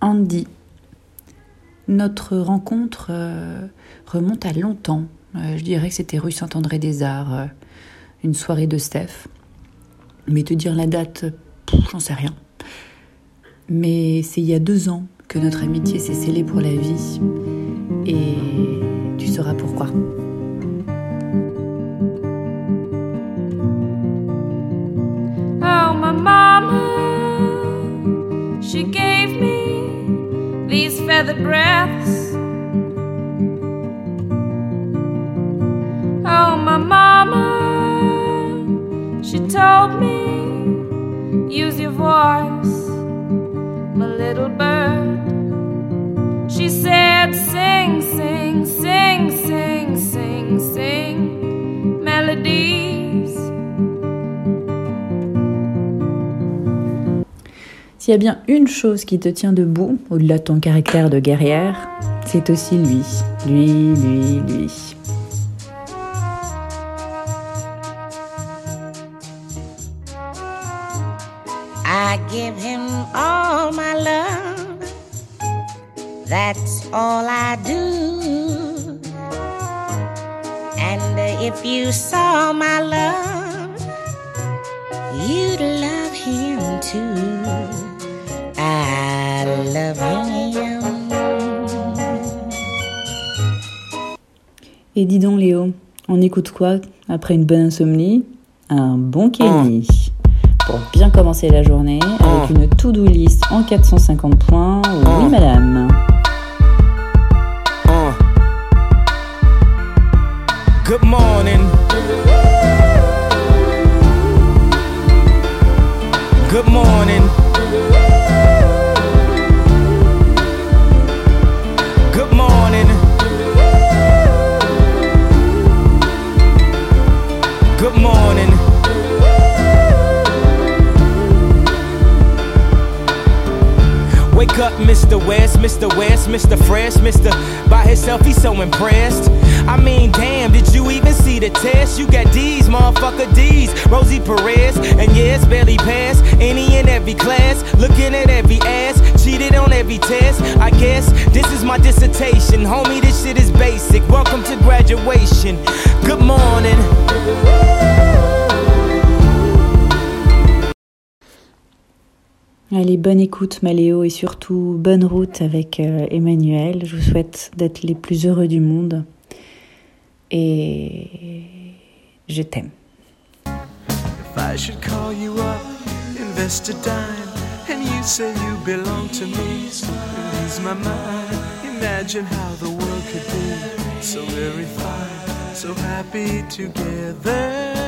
Andy. Notre rencontre euh, remonte à longtemps. Euh, je dirais que c'était rue Saint-André-des-Arts, euh, une soirée de Steph. Mais te dire la date, j'en sais rien. Mais c'est il y a deux ans que notre amitié s'est scellée pour la vie. Et tu sauras pourquoi. Oh, my she gave me these feathered breaths. Oh, my mama, she told me, use your voice, my little bird. She said, sing, sing, sing, sing, sing, sing melodies. S'il y a bien une chose qui te tient debout, au-delà de ton caractère de guerrière, c'est aussi lui. Lui, lui, lui. I give him all my love. That's all I do. And if you saw my love, you'd love him too. Et dis donc Léo, on écoute quoi après une bonne insomnie? Un bon Kenny. Pour bien commencer la journée avec une to-do list en 450 points. Oui madame. Uh. Good morning. Good morning. Up, Mr. West, Mr. West, Mr. Fresh, Mr. By himself, he's so impressed. I mean, damn, did you even see the test? You got D's, motherfucker D's. Rosie Perez, and yes, barely passed any and every class. Looking at every ass, cheated on every test. I guess this is my dissertation. Homie, this shit is basic. Welcome to graduation. Good morning. Allez, bonne écoute Maléo et surtout bonne route avec euh, Emmanuel. Je vous souhaite d'être les plus heureux du monde. Et je t'aime. If I should call you up, invest a dime, and you say you belong to me, lose my mind. Imagine how the world could be so very fine, so happy together.